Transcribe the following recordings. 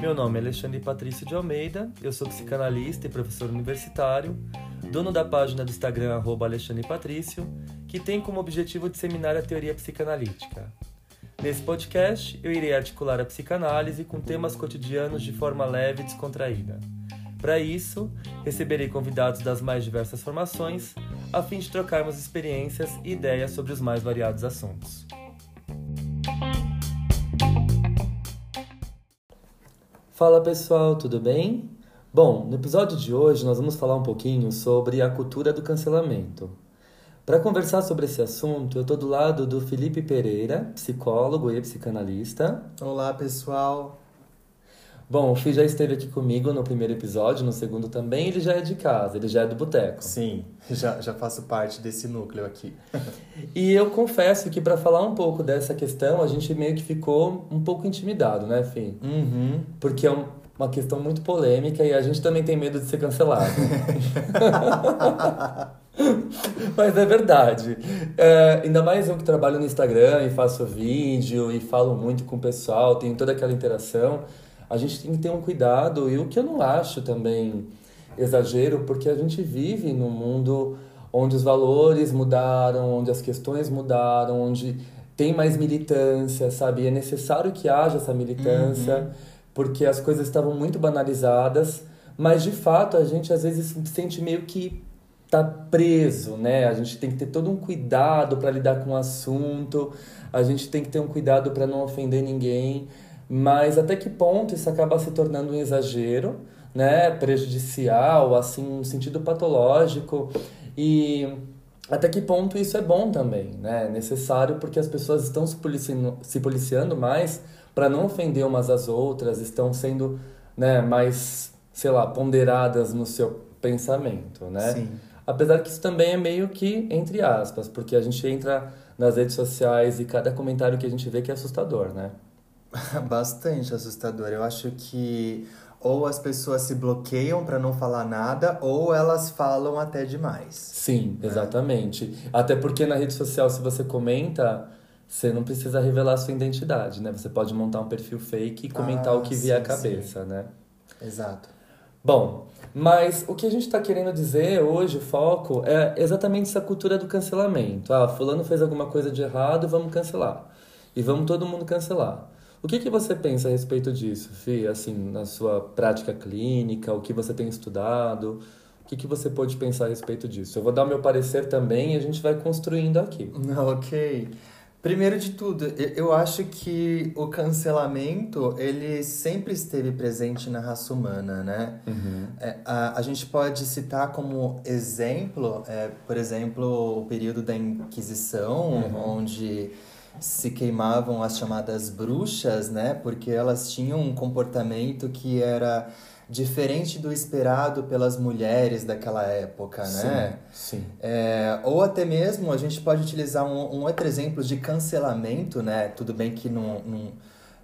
Meu nome é Alexandre Patrício de Almeida, eu sou psicanalista e professor universitário, dono da página do Instagram Alexandre Patrício, que tem como objetivo disseminar a teoria psicanalítica. Nesse podcast, eu irei articular a psicanálise com temas cotidianos de forma leve e descontraída. Para isso, receberei convidados das mais diversas formações, a fim de trocarmos experiências e ideias sobre os mais variados assuntos. Fala pessoal, tudo bem? Bom, no episódio de hoje nós vamos falar um pouquinho sobre a cultura do cancelamento. Para conversar sobre esse assunto, eu estou do lado do Felipe Pereira, psicólogo e psicanalista. Olá pessoal, Bom, o Fih já esteve aqui comigo no primeiro episódio, no segundo também, ele já é de casa, ele já é do boteco. Sim, já, já faço parte desse núcleo aqui. e eu confesso que para falar um pouco dessa questão, a gente meio que ficou um pouco intimidado, né, Fih? Uhum. Porque é uma questão muito polêmica e a gente também tem medo de ser cancelado. Mas é verdade. É, ainda mais eu que trabalho no Instagram e faço vídeo e falo muito com o pessoal, tenho toda aquela interação a gente tem que ter um cuidado, e o que eu não acho também exagero, porque a gente vive num mundo onde os valores mudaram, onde as questões mudaram, onde tem mais militância, sabe? E é necessário que haja essa militância, uhum. porque as coisas estavam muito banalizadas, mas de fato a gente às vezes se sente meio que tá preso, né? A gente tem que ter todo um cuidado para lidar com o assunto, a gente tem que ter um cuidado para não ofender ninguém. Mas até que ponto isso acaba se tornando um exagero, né, prejudicial, assim, um sentido patológico e até que ponto isso é bom também, né? Necessário porque as pessoas estão se policiando, se policiando mais para não ofender umas às outras, estão sendo, né, mais, sei lá, ponderadas no seu pensamento, né? Sim. Apesar que isso também é meio que entre aspas, porque a gente entra nas redes sociais e cada comentário que a gente vê que é assustador, né? Bastante assustador. Eu acho que ou as pessoas se bloqueiam para não falar nada, ou elas falam até demais. Sim, né? exatamente. Até porque na rede social, se você comenta, você não precisa revelar a sua identidade, né? Você pode montar um perfil fake e comentar ah, o que vier à cabeça, sim. né? Exato. Bom, mas o que a gente está querendo dizer hoje, o foco, é exatamente essa cultura do cancelamento. Ah, fulano fez alguma coisa de errado, vamos cancelar. E vamos todo mundo cancelar. O que, que você pensa a respeito disso, Fih? Assim, na sua prática clínica, o que você tem estudado? O que, que você pode pensar a respeito disso? Eu vou dar o meu parecer também e a gente vai construindo aqui. Ok. Primeiro de tudo, eu acho que o cancelamento, ele sempre esteve presente na raça humana, né? Uhum. É, a, a gente pode citar como exemplo, é, por exemplo, o período da Inquisição, uhum. onde se queimavam as chamadas bruxas, né? Porque elas tinham um comportamento que era diferente do esperado pelas mulheres daquela época, né? Sim. sim. É, ou até mesmo a gente pode utilizar um, um, outro exemplo de cancelamento, né? Tudo bem que não, não,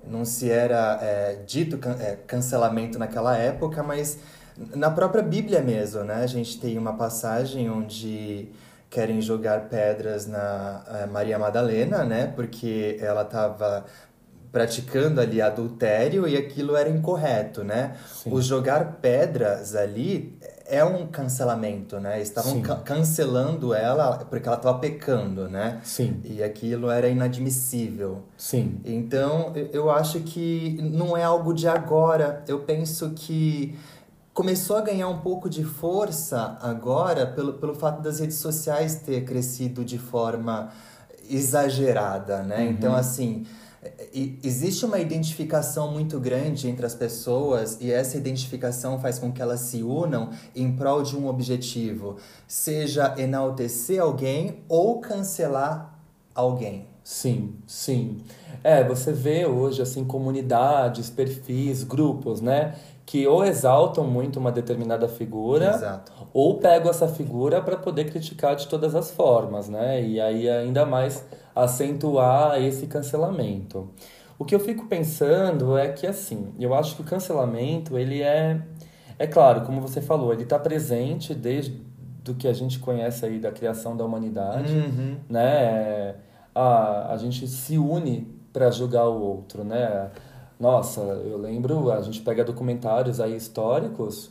não se era é, dito can, é, cancelamento naquela época, mas na própria Bíblia mesmo, né? A gente tem uma passagem onde querem jogar pedras na uh, Maria Madalena, né? Porque ela estava praticando ali adultério e aquilo era incorreto, né? Sim. O jogar pedras ali é um cancelamento, né? Estavam ca cancelando ela porque ela estava pecando, né? Sim. E aquilo era inadmissível. Sim. Então, eu acho que não é algo de agora. Eu penso que começou a ganhar um pouco de força agora pelo, pelo fato das redes sociais ter crescido de forma exagerada, né? Uhum. Então, assim, existe uma identificação muito grande entre as pessoas e essa identificação faz com que elas se unam em prol de um objetivo, seja enaltecer alguém ou cancelar alguém. Sim, sim. É, você vê hoje assim comunidades, perfis, grupos, né, que ou exaltam muito uma determinada figura, Exato. ou pegam essa figura para poder criticar de todas as formas, né? E aí ainda mais acentuar esse cancelamento. O que eu fico pensando é que assim, eu acho que o cancelamento, ele é é claro, como você falou, ele está presente desde do que a gente conhece aí da criação da humanidade, uhum. né? a, a gente se une para julgar o outro, né? Nossa, eu lembro, a gente pega documentários aí históricos,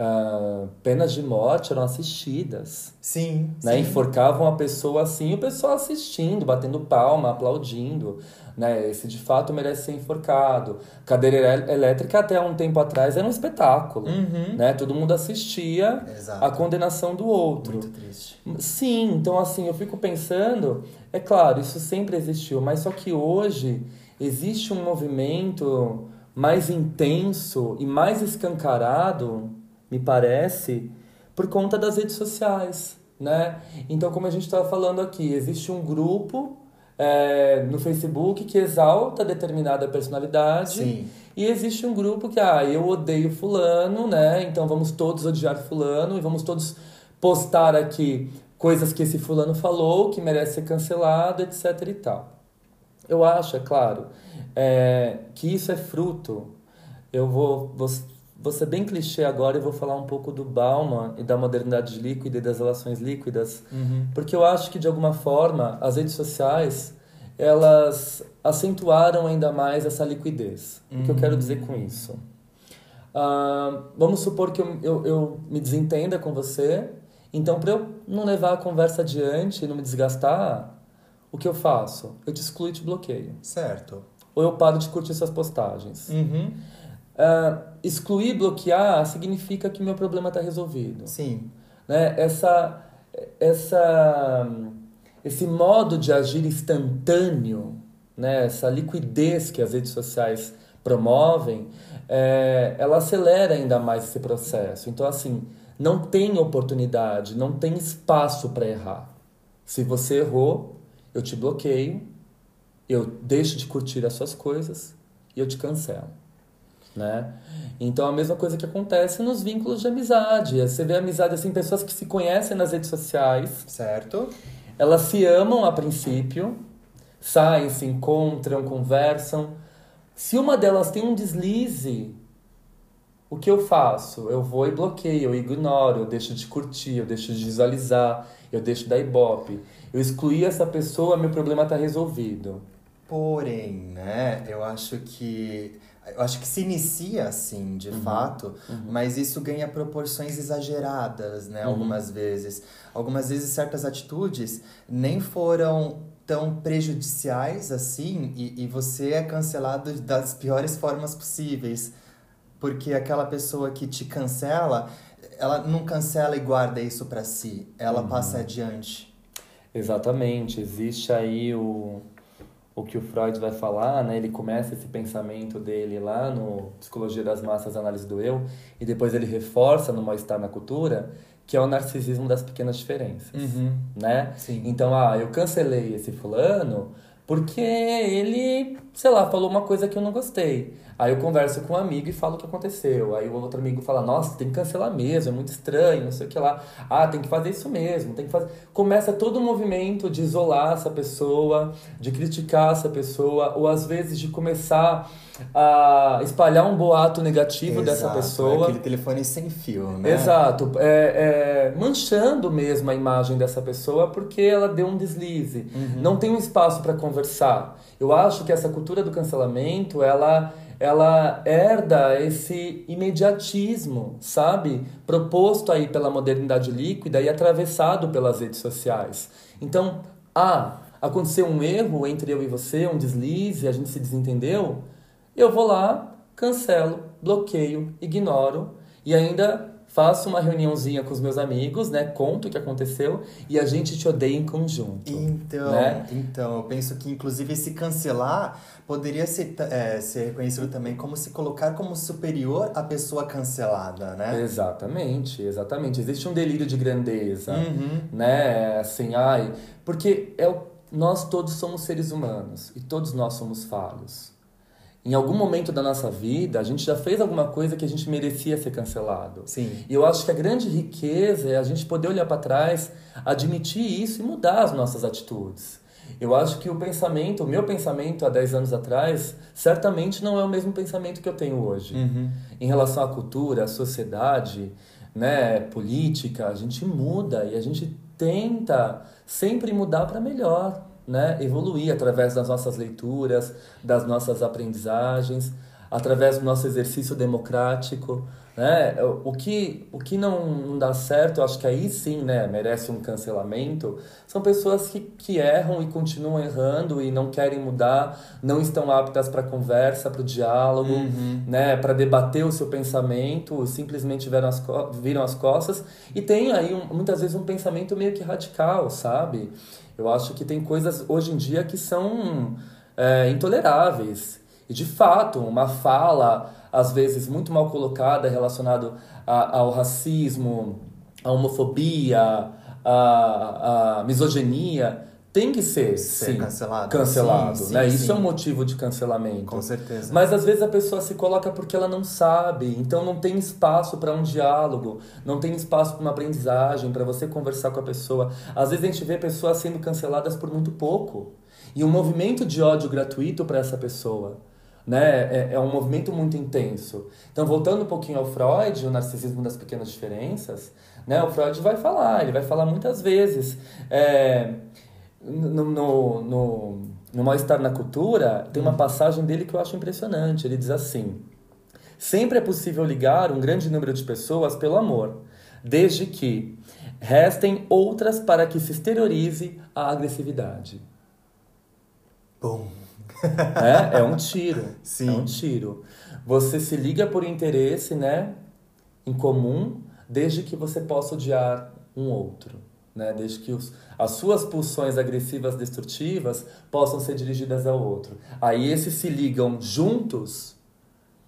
Uh, penas de morte eram assistidas. Sim. Né? sim. Enforcavam a pessoa assim, o pessoal assistindo, batendo palma, aplaudindo. Né? Esse de fato merece ser enforcado. Cadeira elétrica, até um tempo atrás, era um espetáculo. Uhum. Né? Todo mundo assistia Exato. a condenação do outro. Muito triste. Sim, então assim, eu fico pensando, é claro, isso sempre existiu, mas só que hoje existe um movimento mais intenso e mais escancarado me parece, por conta das redes sociais, né? Então, como a gente estava falando aqui, existe um grupo é, no Facebook que exalta determinada personalidade Sim. e existe um grupo que, ah, eu odeio fulano, né? Então vamos todos odiar fulano e vamos todos postar aqui coisas que esse fulano falou, que merece ser cancelado, etc e tal. Eu acho, é claro, é, que isso é fruto. Eu vou, vou Vou ser bem clichê agora e vou falar um pouco do Bauman e da modernidade líquida e das relações líquidas, uhum. porque eu acho que de alguma forma as redes sociais elas acentuaram ainda mais essa liquidez. Uhum. O que eu quero dizer com isso? Uh, vamos supor que eu, eu, eu me desentenda com você, então para eu não levar a conversa adiante e não me desgastar, o que eu faço? Eu te excluo e te bloqueio. Certo. Ou eu paro de curtir suas postagens. Uhum. Uh, excluir, bloquear, significa que meu problema está resolvido. Sim. Né? Essa, essa, esse modo de agir instantâneo, né? essa liquidez que as redes sociais promovem, é, ela acelera ainda mais esse processo. Então, assim, não tem oportunidade, não tem espaço para errar. Se você errou, eu te bloqueio, eu deixo de curtir as suas coisas e eu te cancelo né? Então a mesma coisa que acontece nos vínculos de amizade. Você vê amizade assim, pessoas que se conhecem nas redes sociais. Certo. Elas se amam a princípio, saem, se encontram, conversam. Se uma delas tem um deslize, o que eu faço? Eu vou e bloqueio, eu ignoro, eu deixo de curtir, eu deixo de visualizar, eu deixo da ibope. Eu excluí essa pessoa, meu problema está resolvido. Porém, né, eu acho que eu acho que se inicia assim, de uhum. fato, uhum. mas isso ganha proporções exageradas, né? Uhum. Algumas vezes. Algumas vezes certas atitudes nem foram tão prejudiciais assim e, e você é cancelado das piores formas possíveis. Porque aquela pessoa que te cancela, ela não cancela e guarda isso para si, ela uhum. passa adiante. Exatamente, existe aí o o que o Freud vai falar, né? Ele começa esse pensamento dele lá no Psicologia das Massas, Análise do Eu, e depois ele reforça no Mal-Estar na Cultura, que é o narcisismo das pequenas diferenças, uhum. né? Sim. Então, ah, eu cancelei esse fulano porque ele, sei lá, falou uma coisa que eu não gostei. Aí eu converso com um amigo e falo o que aconteceu. Aí o outro amigo fala: Nossa, tem que cancelar mesmo, é muito estranho, não sei o que lá. Ah, tem que fazer isso mesmo, tem que fazer. Começa todo um movimento de isolar essa pessoa, de criticar essa pessoa, ou às vezes de começar a espalhar um boato negativo Exato, dessa pessoa. Aquele telefone sem fio, né? Exato. É, é, manchando mesmo a imagem dessa pessoa porque ela deu um deslize. Uhum. Não tem um espaço para conversar. Eu acho que essa cultura do cancelamento, ela ela herda esse imediatismo, sabe? Proposto aí pela modernidade líquida e atravessado pelas redes sociais. Então, ah, aconteceu um erro entre eu e você, um deslize, a gente se desentendeu, eu vou lá, cancelo, bloqueio, ignoro e ainda faço uma reuniãozinha com os meus amigos, né? Conto o que aconteceu e a gente te odeia em conjunto. Então, né? então eu penso que inclusive esse cancelar poderia ser, é, ser reconhecido também como se colocar como superior à pessoa cancelada, né? Exatamente, exatamente. Existe um delírio de grandeza, uhum. né? Assim, ai, porque é nós todos somos seres humanos e todos nós somos falhos em algum momento da nossa vida, a gente já fez alguma coisa que a gente merecia ser cancelado. Sim. E eu acho que a grande riqueza é a gente poder olhar para trás, admitir isso e mudar as nossas atitudes. Eu acho que o pensamento, o meu pensamento há 10 anos atrás, certamente não é o mesmo pensamento que eu tenho hoje. Uhum. Em relação à cultura, à sociedade, né, política, a gente muda e a gente tenta sempre mudar para melhor né, evoluir através das nossas leituras, das nossas aprendizagens, através do nosso exercício democrático. Né? O, que, o que não dá certo, acho que aí sim né, merece um cancelamento, são pessoas que, que erram e continuam errando e não querem mudar, não estão aptas para conversa, para o diálogo, uhum. né, para debater o seu pensamento, simplesmente viram as, viram as costas e tem aí um, muitas vezes um pensamento meio que radical, sabe? Eu acho que tem coisas hoje em dia que são é, intoleráveis. E de fato, uma fala, às vezes muito mal colocada, relacionado a, ao racismo, à homofobia, à, à misoginia, tem que ser, ser sim, cancelado. cancelado sim, né? Sim, Isso é um motivo de cancelamento. Com certeza. Mas às vezes a pessoa se coloca porque ela não sabe, então não tem espaço para um diálogo, não tem espaço para uma aprendizagem, para você conversar com a pessoa. Às vezes a gente vê pessoas sendo canceladas por muito pouco. E um movimento de ódio gratuito para essa pessoa né? É, é, um movimento muito intenso. Então, voltando um pouquinho ao Freud, o narcisismo das pequenas diferenças, né? O Freud vai falar, ele vai falar muitas vezes. É, no, no, no, no Mal-Estar na Cultura, tem uma hum. passagem dele que eu acho impressionante. Ele diz assim: Sempre é possível ligar um grande número de pessoas pelo amor, desde que restem outras para que se exteriorize a agressividade. Bom. É, é um tiro. Sim. É um tiro. Você se liga por interesse, né? Em comum, desde que você possa odiar um outro. Né? Desde que os, as suas pulsões agressivas destrutivas possam ser dirigidas ao outro. Aí esses se ligam juntos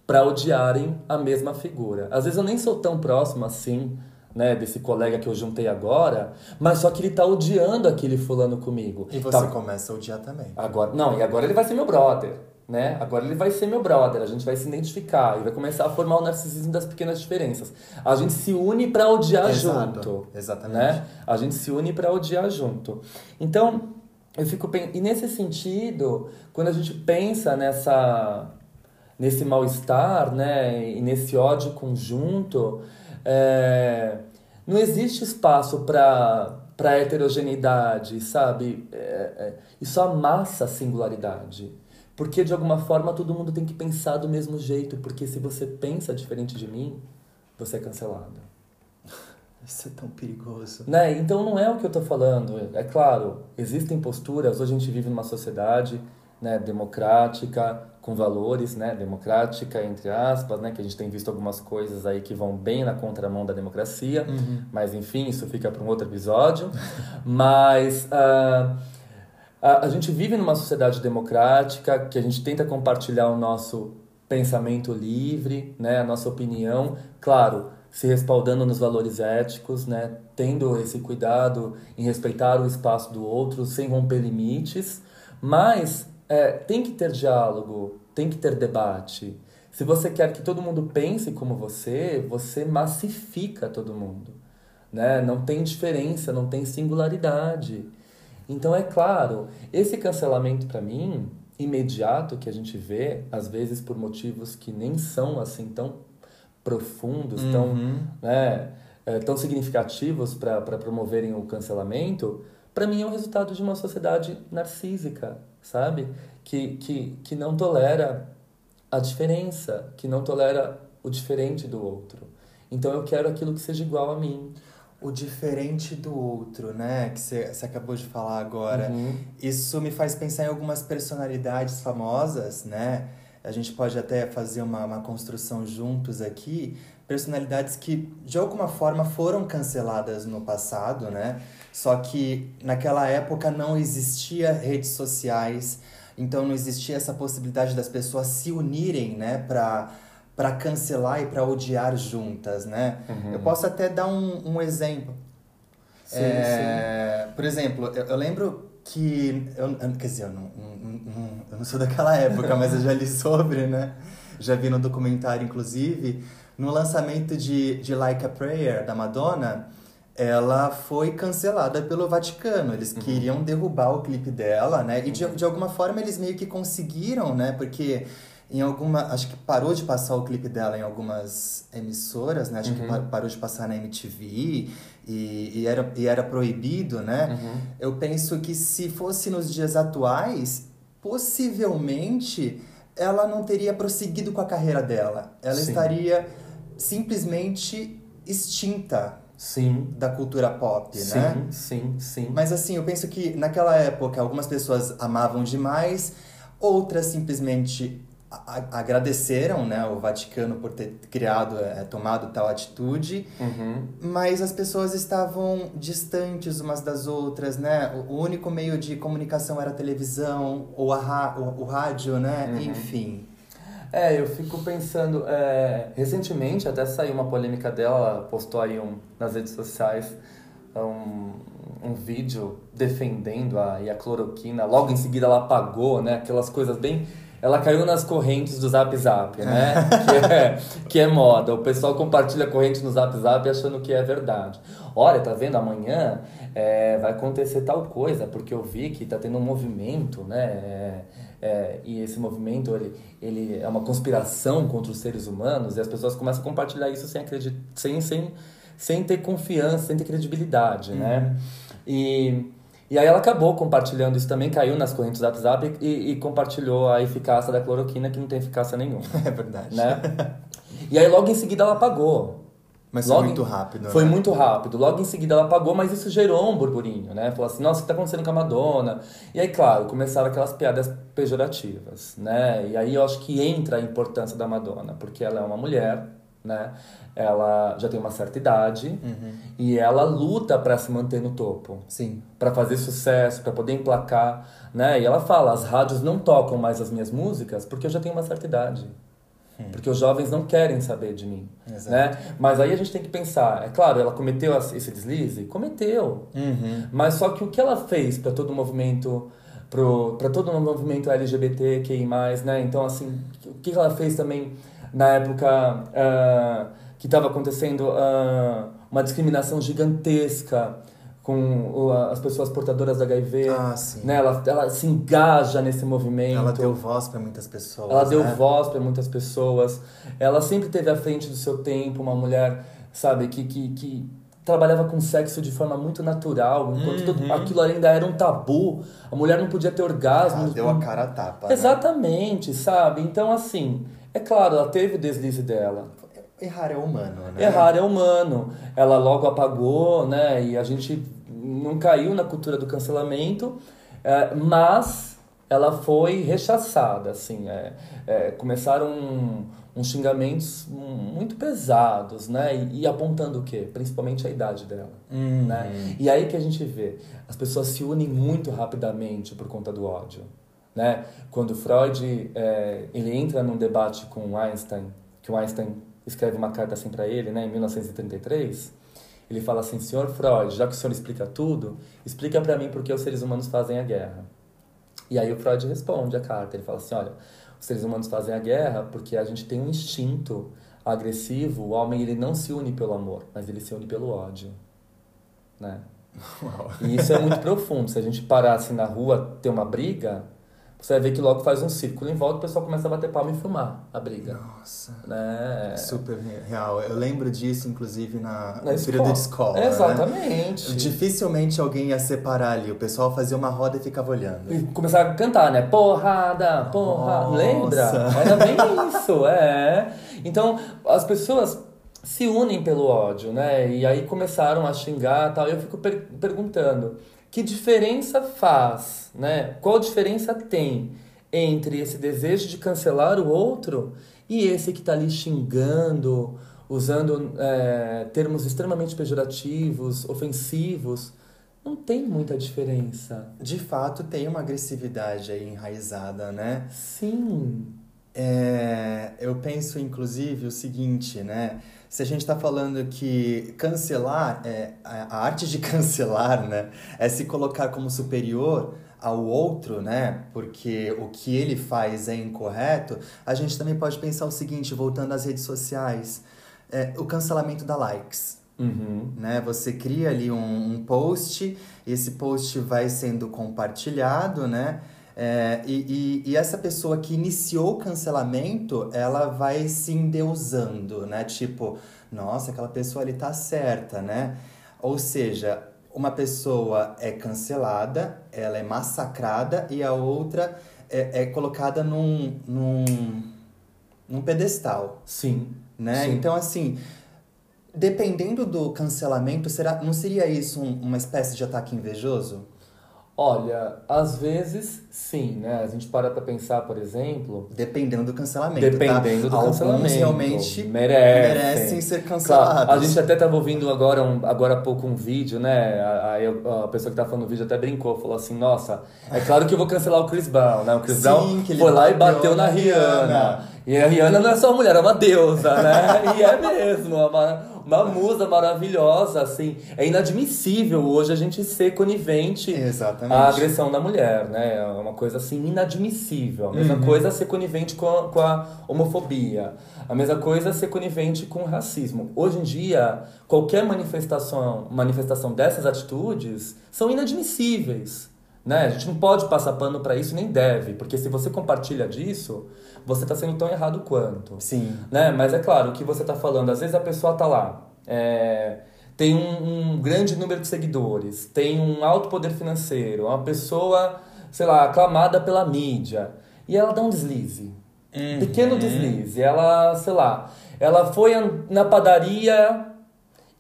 para odiarem a mesma figura. Às vezes eu nem sou tão próximo assim né, desse colega que eu juntei agora, mas só que ele tá odiando aquele fulano comigo. E você tá... começa a odiar também. Agora, não, e agora ele vai ser meu brother, né? Agora ele vai ser meu brother, a gente vai se identificar e vai começar a formar o narcisismo das pequenas diferenças. A gente se une para odiar Exato. junto. Exatamente. Né? A gente se une para odiar junto. Então, eu fico e nesse sentido, quando a gente pensa nessa nesse mal-estar, né, e nesse ódio conjunto, é, não existe espaço para para heterogeneidade, sabe? É, é, isso amassa a singularidade. Porque de alguma forma todo mundo tem que pensar do mesmo jeito, porque se você pensa diferente de mim, você é cancelado. Isso é tão perigoso. Né? Então não é o que eu estou falando. É claro, existem posturas, hoje a gente vive numa sociedade né, democrática, com valores, né, democrática, entre aspas, né, que a gente tem visto algumas coisas aí que vão bem na contramão da democracia, uhum. mas enfim, isso fica para um outro episódio. mas uh, a, a gente vive numa sociedade democrática que a gente tenta compartilhar o nosso pensamento livre, né, a nossa opinião, claro, se respaldando nos valores éticos, né, tendo esse cuidado em respeitar o espaço do outro, sem romper limites, mas é, tem que ter diálogo, tem que ter debate. Se você quer que todo mundo pense como você, você massifica todo mundo. Né? Não tem diferença, não tem singularidade. Então, é claro, esse cancelamento para mim, imediato, que a gente vê, às vezes por motivos que nem são assim tão profundos, uhum. tão, né, é, tão significativos para promoverem o cancelamento, para mim é o resultado de uma sociedade narcísica, sabe? Que, que, que não tolera a diferença, que não tolera o diferente do outro. Então eu quero aquilo que seja igual a mim. O diferente do outro, né? Que você acabou de falar agora. Uhum. Isso me faz pensar em algumas personalidades famosas, né? A gente pode até fazer uma, uma construção juntos aqui. Personalidades que, de alguma forma, foram canceladas no passado, né? Só que naquela época não existia redes sociais, então não existia essa possibilidade das pessoas se unirem, né, para para cancelar e para odiar juntas, né? Uhum. Eu posso até dar um, um exemplo. Sim, é, sim. Por exemplo, eu, eu lembro que eu, quer dizer, eu não, não, não, eu não sou daquela época, mas eu já li sobre, né? Já vi no documentário, inclusive, no lançamento de, de Like a Prayer da Madonna ela foi cancelada pelo Vaticano. Eles uhum. queriam derrubar o clipe dela, né? E de, de alguma forma eles meio que conseguiram, né? Porque em alguma. Acho que parou de passar o clipe dela em algumas emissoras, né? Acho que Uhum. parou de passar na MTV e, e, era, e era proibido, né? Uhum. Eu penso que se fosse nos dias atuais, possivelmente ela não teria prosseguido com a carreira dela. Ela Sim. estaria simplesmente extinta Sim. da cultura pop, Sim, né? sim, sim. Mas assim, eu penso que naquela época algumas pessoas amavam demais, outras simplesmente agradeceram, né, o Vaticano por ter criado, é, tomado tal atitude, Uhum. mas as pessoas estavam distantes umas das outras, né? O único meio de comunicação era a televisão ou a o, o rádio, né? Uhum. Enfim. É, eu fico pensando. é, recentemente até saiu uma polêmica dela, ela postou aí um, nas redes sociais um, um vídeo defendendo a, a cloroquina. Logo em seguida ela apagou, né? Aquelas coisas bem. Ela caiu nas correntes do Zap Zap, né? que, é, que é moda. O pessoal compartilha corrente no Zap Zap achando que é verdade. Olha, tá vendo? Amanhã é, vai acontecer tal coisa, porque eu vi que tá tendo um movimento, né? É, é, e esse movimento, ele, ele é uma conspiração contra os seres humanos, e as pessoas começam a compartilhar isso sem acreditar, sem, sem, sem ter confiança, sem ter credibilidade, né? E, e aí ela acabou compartilhando isso também, caiu nas correntes do WhatsApp e, e compartilhou a eficácia da cloroquina, que não tem eficácia nenhuma, É verdade. né? E aí logo em seguida ela apagou. Mas Logo foi muito em- rápido. Foi né? muito rápido. Logo em seguida ela apagou, mas isso gerou um burburinho, né? Falou assim, nossa, o que tá acontecendo com a Madonna? E aí, claro, começaram aquelas piadas pejorativas, né? E aí eu acho que entra a importância da Madonna, porque ela é uma mulher, né? Ela já tem uma certa idade Uhum. e ela luta para se manter no topo Sim. para fazer sucesso, para poder emplacar, né? E ela fala, as rádios não tocam mais as minhas músicas porque eu já tenho uma certa idade. Porque os jovens não querem saber de mim, Exato. né? Mas aí a gente tem que pensar, é claro, ela cometeu esse deslize, cometeu. Uhum. Mas só que o que ela fez para todo o movimento para todo o movimento LGBTQI+, né? Então assim, o que ela fez também na época ah, que estava acontecendo ah, uma discriminação gigantesca com as pessoas portadoras da HIV, Ah, né? Ela, ela se engaja nesse movimento. Ela deu voz para muitas pessoas. Ela deu né? voz para muitas pessoas. Ela sempre teve à frente do seu tempo, uma mulher, sabe, que, que, que trabalhava com sexo de forma muito natural, enquanto Uhum. aquilo ainda era um tabu. A mulher não podia ter orgasmo. Ela deu a cara a tapa. né? Exatamente, sabe? Então, assim, é claro, ela teve o deslize dela. Errar é humano, né? Errar é humano. Ela logo apagou, né? E a gente não caiu na cultura do cancelamento, é, mas ela foi rechaçada, assim. é, é, começaram uns xingamentos muito pesados, né? E, e apontando o quê? Principalmente a idade dela, Uhum. né? E aí que a gente vê, as pessoas se unem muito rapidamente por conta do ódio, né? Quando Freud, é, ele entra num debate com Einstein, que o Einstein escreve uma carta assim para ele, né, em 1933, ele fala assim: "Senhor Freud, já que o senhor explica tudo, explica para mim por que os seres humanos fazem a guerra". E aí o Freud responde a carta, ele fala assim: "Olha, os seres humanos fazem a guerra porque a gente tem um instinto agressivo, o homem ele não se une pelo amor, mas ele se une pelo ódio", né? Uau. E isso é muito profundo. Se a gente parar assim na rua, ter uma briga, você vai ver que logo faz um círculo em volta, o pessoal começa a bater palma e filmar a briga. Nossa. Né? Super real. Eu lembro disso, inclusive, na, Na no período de escola. né? Exatamente. Dificilmente alguém ia separar ali. O pessoal fazia uma roda e ficava olhando. E começar a cantar, né? Porrada, porrada. Nossa. Lembra? Era bem isso, é. Então, as pessoas se unem pelo ódio, né? E aí começaram a xingar e tal. E eu fico per- perguntando, que diferença faz, né? Qual diferença tem entre esse desejo de cancelar o outro e esse que tá ali xingando, usando é, termos extremamente pejorativos, ofensivos? Não tem muita diferença. De fato, tem uma agressividade aí enraizada, né? Sim. É, eu penso, inclusive, o seguinte, né? Se a gente está falando que cancelar, é, a arte de cancelar, né? É se colocar como superior ao outro, né? Porque o que ele faz é incorreto. A gente também pode pensar o seguinte, voltando às redes sociais, é, o cancelamento da likes Uhum. né? Você cria ali um, um post, esse post vai sendo compartilhado, né? É, e, e, e, essa pessoa que iniciou o cancelamento, ela vai se endeusando, né? Tipo, nossa, aquela pessoa ali tá certa, né? Ou seja, uma pessoa é cancelada, ela é massacrada e a outra é, é colocada num, num, num pedestal. Sim. Né? Sim. Então, assim, dependendo do cancelamento, será, não seria isso um, uma espécie de ataque invejoso? Olha, às vezes sim, né? A gente para pra pensar, por exemplo. Dependendo do cancelamento. Dependendo tá? do Alguns cancelamento. realmente merecem. merecem ser cancelados. Claro, a gente até estava ouvindo agora, um, agora há pouco um vídeo, né? Aí a, a, pessoa que tá falando no vídeo até brincou, falou assim: Nossa, é claro que eu vou cancelar o Chris Brown, né? O Chris Sim, Brown que ele foi lá e bateu na, na Rihanna. Rihanna. E a Rihanna não é só mulher, é uma deusa, né? e é mesmo, uma, uma musa maravilhosa, assim. É inadmissível hoje a gente ser conivente Exatamente. à agressão da mulher, né? É uma coisa assim inadmissível. A mesma coisa é ser conivente com a, com a homofobia. A mesma coisa é ser conivente com o racismo. Hoje em dia, qualquer manifestação, manifestação dessas atitudes são inadmissíveis. Né? A gente não pode passar pano para isso, nem deve, porque se você compartilha disso, você está sendo tão errado quanto. Sim. Né? Mas é claro, o que você está falando, às vezes a pessoa está lá, é, tem um, um, grande número de seguidores, tem um alto poder financeiro, uma pessoa, sei lá, aclamada pela mídia, e ela dá um deslize. Uhum. Pequeno deslize. Ela, sei lá, ela foi na padaria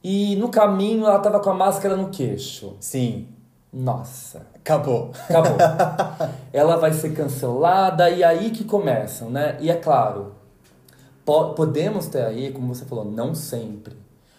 e no caminho ela tava com a máscara no queixo. Sim. Nossa. Acabou. Acabou. ela vai ser cancelada e aí que começam, né? E é claro, po podemos ter aí, como você falou, não sempre.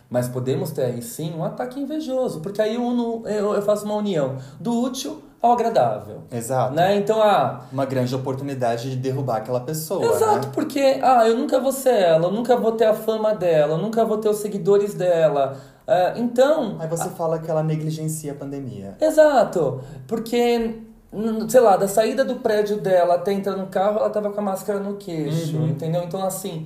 Mas podemos ter aí sim um ataque invejoso, porque aí eu, eu, eu faço uma união do útil ao agradável. Exato. Né? Então, ah, Uma grande oportunidade de derrubar aquela pessoa. Exato, né? porque, ah, eu nunca vou ser ela, eu nunca vou ter a fama dela, eu nunca vou ter os seguidores dela. Ah, então. Aí você fala que ela negligencia a pandemia. Exato, porque, sei lá, da saída do prédio dela até entrar no carro, ela tava com a máscara no queixo, Uhum. entendeu? Então, assim,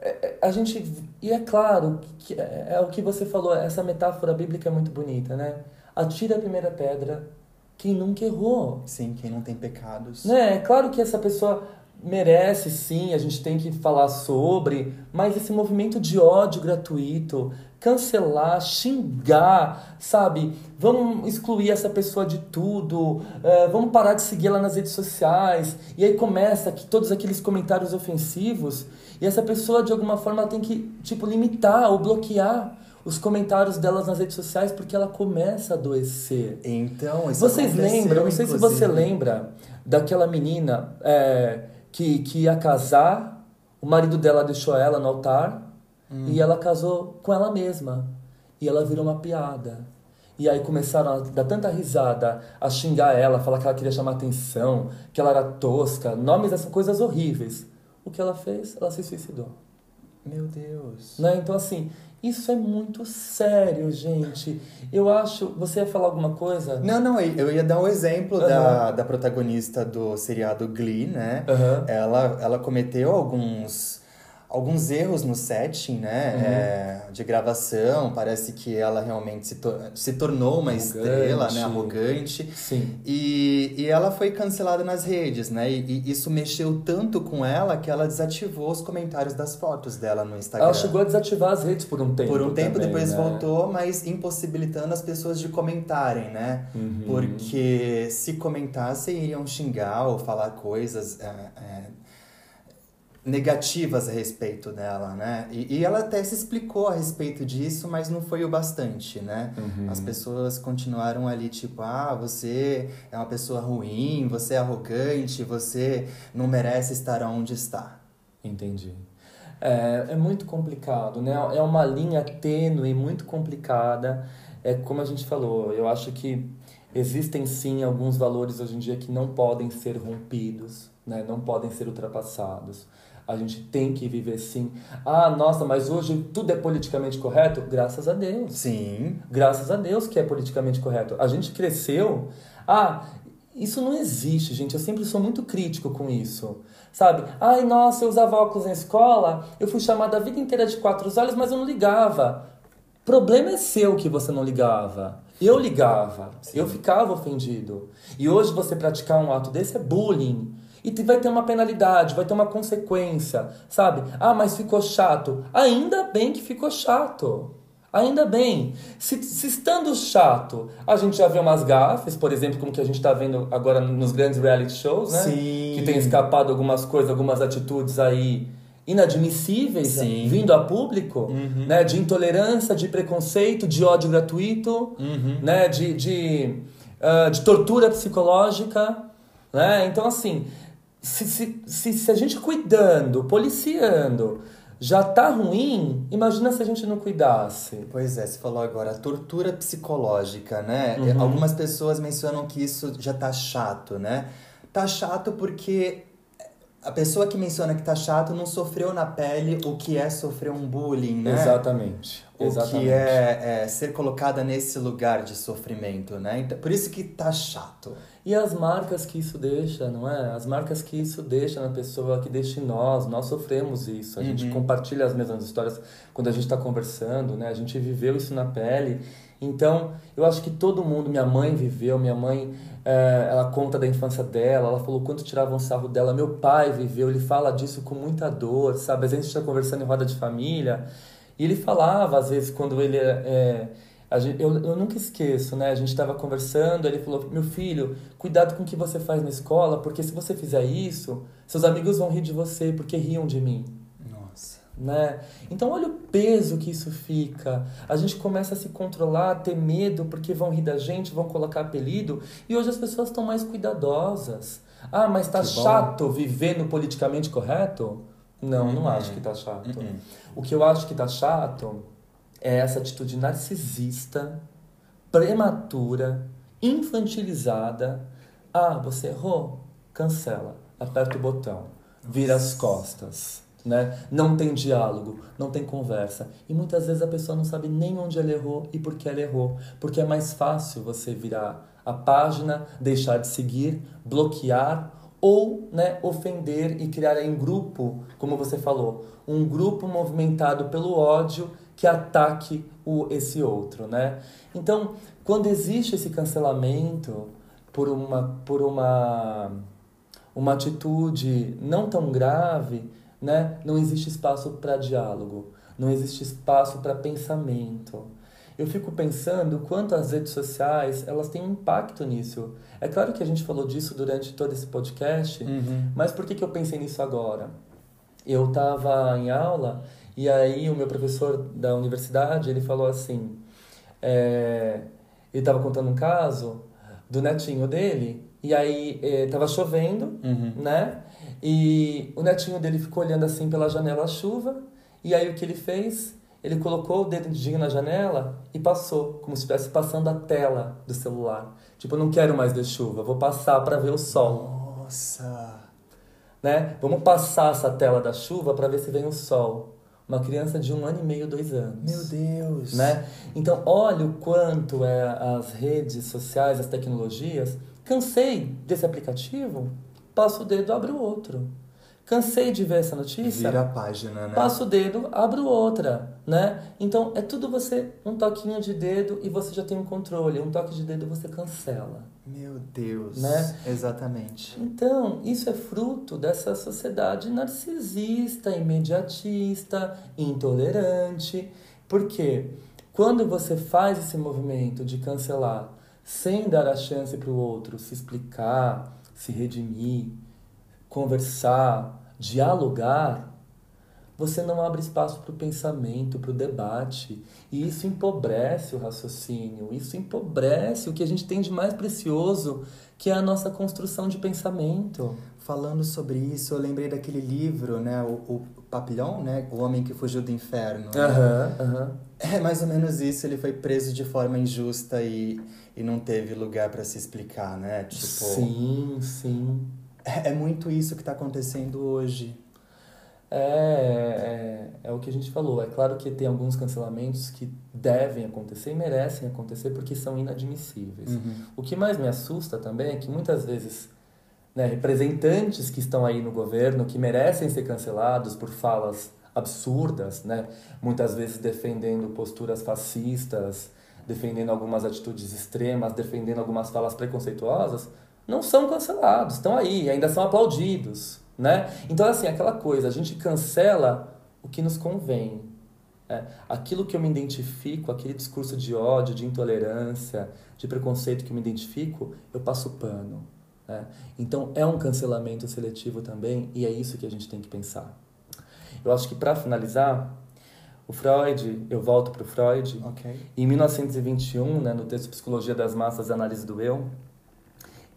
é- é- a gente. E é claro, que é, é o que você falou, essa metáfora bíblica é muito bonita, né? Atira a primeira pedra quem nunca errou. Sim, quem não tem pecados. Né? É claro que essa pessoa merece, sim, a gente tem que falar sobre, mas esse movimento de ódio gratuito, cancelar, xingar, sabe? Vamos excluir essa pessoa de tudo, eh, vamos parar de seguir ela nas redes sociais. E aí começa que todos aqueles comentários ofensivos, e essa pessoa, de alguma forma, tem que, tipo, limitar ou bloquear os comentários delas nas redes sociais porque ela começa a adoecer. Então, isso Vocês lembram, não sei se você lembra daquela menina é, que, que ia casar, o marido dela deixou ela no altar Hum. e ela casou com ela mesma. E ela virou uma piada. E aí começaram a dar tanta risada, a xingar ela, falar que ela queria chamar atenção, que ela era tosca, nomes dessas coisas horríveis. O que ela fez? Ela se suicidou. Meu Deus. Né? Então, assim, isso é muito sério, gente. Eu acho. Você ia falar alguma coisa? Não, não, eu ia dar um exemplo Aham. da, da protagonista do seriado Glee, né? Aham. Ela, ela cometeu alguns, alguns erros no setting, né? Uhum. É, de gravação. Parece que ela realmente se, to- se tornou uma Arrogante. estrela, né? Arrogante. Sim. E, e ela foi cancelada nas redes, né? E, e isso mexeu tanto com ela que ela desativou os comentários das fotos dela no Instagram. Ela chegou a desativar as redes por um tempo. Por um tempo, também, depois né? voltou, mas impossibilitando as pessoas de comentarem, né? Uhum. Porque se comentassem, iriam xingar ou falar coisas é, é, negativas a respeito dela, né? E, e ela até se explicou a respeito disso, mas não foi o bastante, né? Uhum. As pessoas continuaram ali, tipo, ah, você é uma pessoa ruim, você é arrogante, você não merece estar onde está. Entendi. É, é muito complicado, né? É uma linha tênue, muito complicada. É como a gente falou, eu acho que existem sim alguns valores hoje em dia que não podem ser rompidos, né? Não podem ser ultrapassados. A gente tem que viver sim. Ah, nossa, mas hoje tudo é politicamente correto? Graças a Deus. Sim, Graças a Deus que é politicamente correto. A gente cresceu. Ah, isso não existe, gente. Eu sempre sou muito crítico com isso. Sabe? Ai, nossa, eu usava óculos na escola, eu fui chamada a vida inteira de quatro olhos, mas eu não ligava. Problema é seu que você não ligava. Eu ligava, Sim. eu ficava ofendido. E hoje você praticar um ato desse é bullying. E vai ter uma penalidade, vai ter uma consequência, sabe? Ah, mas ficou chato. Ainda bem que ficou chato. Ainda bem. Se, se, estando chato, a gente já vê umas gafes, por exemplo, como que a gente está vendo agora nos grandes reality shows, né? Sim. Que tem escapado algumas coisas, algumas atitudes aí inadmissíveis Sim. vindo a público, uhum. né? De intolerância, de preconceito, de ódio gratuito, uhum. né? De, de, uh, de tortura psicológica, né? Então, assim, se, se, se, se a gente cuidando, policiando já tá ruim, imagina se a gente não cuidasse. Pois é, você falou agora, tortura psicológica, né? Uhum. Algumas pessoas mencionam que isso já tá chato, né? Tá chato porque a pessoa que menciona que tá chato não sofreu na pele o que é sofrer um bullying, né? Exatamente. O Exatamente. que é, é, ser colocada nesse lugar de sofrimento, né? Então, por isso que tá chato. E as marcas que isso deixa, não é? As marcas que isso deixa na pessoa, que deixa em nós. Nós sofremos isso. A uhum. gente compartilha as mesmas histórias quando a gente está conversando, né? A gente viveu isso na pele. Então, eu acho que todo mundo, minha mãe viveu, minha mãe ela conta da infância dela, ela falou quanto tiravam sarro dela. Meu pai viveu, ele fala disso com muita dor, sabe? Às vezes a gente está conversando em roda de família e ele falava, às vezes, quando ele. É, é gente, eu, eu nunca esqueço, né? A gente estava conversando, ele falou: Meu filho, cuidado com o que você faz na escola, porque se você fizer isso, seus amigos vão rir de você porque riam de mim né? Então olha o peso que isso fica. A gente começa a se controlar, a ter medo porque vão rir da gente, vão colocar apelido, e hoje as pessoas estão mais cuidadosas. Ah, mas tá chato viver no politicamente correto? Não, não acho que tá chato. O que eu acho que tá chato é essa atitude narcisista, prematura, infantilizada. Ah, você errou? Cancela. Aperta o botão. Vira as costas né? Não tem diálogo, não tem conversa. E muitas vezes a pessoa não sabe nem onde ela errou e por que ela errou. Porque é mais fácil você virar a página, deixar de seguir, bloquear ou né, ofender e criar um grupo, como você falou, um grupo movimentado pelo ódio que ataque o, esse outro, né? Então, quando existe esse cancelamento por uma, por uma, uma atitude não tão grave, né? Não existe espaço para diálogo, não existe espaço para pensamento. Eu fico pensando quanto as redes sociais elas têm um impacto nisso. É claro que a gente falou disso durante todo esse podcast, uhum. mas por que, que eu pensei nisso agora? Eu estava em aula e aí o meu professor da universidade ele falou assim, é, ele estava contando um caso do netinho dele e aí estava é, chovendo, uhum. né? E o netinho dele ficou olhando assim pela janela a chuva, e aí o que ele fez? Ele colocou o dedinho na janela e passou, como se estivesse passando a tela do celular. Tipo, não quero mais ver chuva, vou passar para ver o sol. Nossa! Né? Vamos passar essa tela da chuva para ver se vem o sol. Uma criança de um ano e meio, dois anos. Meu Deus! Né? Então, olha o quanto é as redes sociais, as tecnologias. Cansei desse aplicativo passo o dedo, abro outro. Cansei de ver essa notícia. Vira a página, né? Passo o dedo, abro outra, né? Então é tudo você, um toquinho de dedo e você já tem um controle. Um toque de dedo você cancela. Meu Deus. Né? Exatamente. Então, isso é fruto dessa sociedade narcisista, imediatista, intolerante. Porque quando você faz esse movimento de cancelar sem dar a chance para o outro se explicar, se redimir, conversar, dialogar, você não abre espaço para o pensamento, para o debate. E isso empobrece o raciocínio, isso empobrece o que a gente tem de mais precioso, que é a nossa construção de pensamento. Falando sobre isso, eu lembrei daquele livro, né, o, o Papillon, né, O Homem que Fugiu do Inferno. Uhum, uhum. É mais ou menos isso, ele foi preso de forma injusta e e não teve lugar para se explicar, né? Tipo, sim, sim. É, é muito isso que está acontecendo hoje. É, é, é, o que a gente falou. É claro que tem alguns cancelamentos que devem acontecer e merecem acontecer porque são inadmissíveis. Uhum. O que mais me assusta também é que muitas vezes né, representantes que estão aí no governo, que merecem ser cancelados por falas absurdas, né, muitas vezes defendendo posturas fascistas, defendendo algumas atitudes extremas, defendendo algumas falas preconceituosas, não são cancelados, estão aí, ainda são aplaudidos, né? Então, assim, aquela coisa, a gente cancela o que nos convém. É, aquilo que eu me identifico, aquele discurso de ódio, de intolerância, de preconceito que eu me identifico, eu passo pano. Né? Então, é um cancelamento seletivo também, e é isso que a gente tem que pensar. Eu acho que, para finalizar, o Freud, eu volto para o Freud, Ok. em 1921, né, no texto Psicologia das Massas Análise do Eu,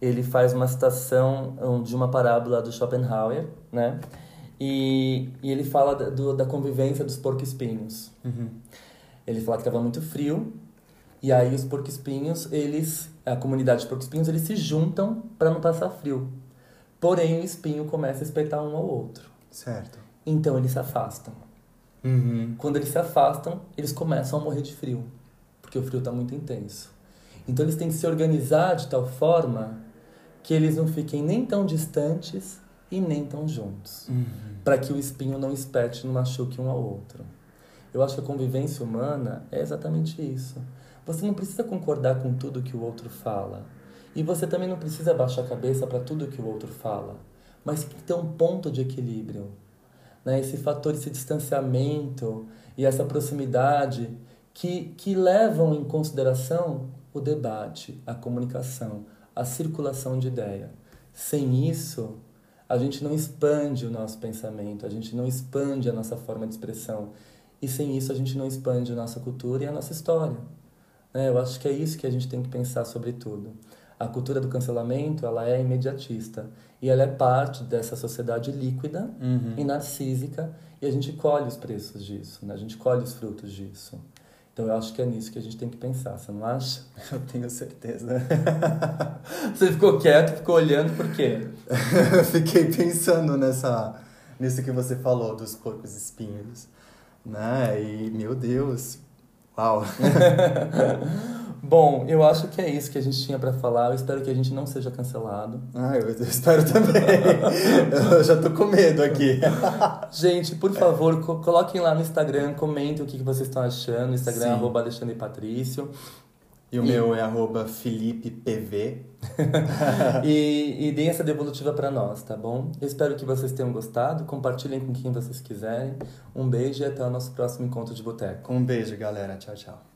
ele faz uma citação de uma parábola do Schopenhauer, né? E, e ele fala da, do, da convivência dos porco-espinhos. Uhum. Ele fala que estava muito frio, e aí os porco-espinhos, eles, a comunidade de porco-espinhos, eles se juntam para não passar frio. Porém, o espinho começa a espetar um ao outro. Certo. Então, eles se afastam. Uhum. Quando eles se afastam, eles começam a morrer de frio, porque o frio está muito intenso. Então eles têm que se organizar de tal forma que eles não fiquem nem tão distantes e nem tão juntos, Uhum. para que o espinho não espete não machuque um ao outro. Eu acho que a convivência humana é exatamente isso. Você não precisa concordar com tudo que o outro fala. E você também não precisa baixar a cabeça para tudo que o outro fala. Mas tem que ter um ponto de equilíbrio né, esse fator, esse distanciamento e essa proximidade que, que levam em consideração o debate, a comunicação, a circulação de ideia. Sem isso, a gente não expande o nosso pensamento, a gente não expande a nossa forma de expressão. E sem isso, a gente não expande a nossa cultura e a nossa história. Né? Eu acho que é isso que a gente tem que pensar sobre tudo. A cultura do cancelamento, ela é imediatista. E ela é parte dessa sociedade líquida Uhum. e narcísica. E a gente colhe os preços disso, né? A gente colhe os frutos disso. Então eu acho que é nisso que a gente tem que pensar, você não acha? Eu tenho certeza. Você ficou quieto, ficou olhando, por quê? Eu fiquei pensando nessa, nisso que você falou dos porcos espinhos, né? E meu Deus, uau. Bom, eu acho que é isso que a gente tinha pra falar. Eu espero que a gente não seja cancelado. Ah, eu espero também. Eu já tô com medo aqui. Gente, por favor, co- coloquem lá no Instagram, comentem o que vocês estão achando. Instagram é Sim. arroba Alexandre Patrício. E o meu é arroba FelipePV. e, e deem essa devolutiva pra nós, tá bom? Eu espero que vocês tenham gostado. Compartilhem com quem vocês quiserem. Um beijo e até o nosso próximo encontro de boteco. Um beijo, galera. Tchau, tchau.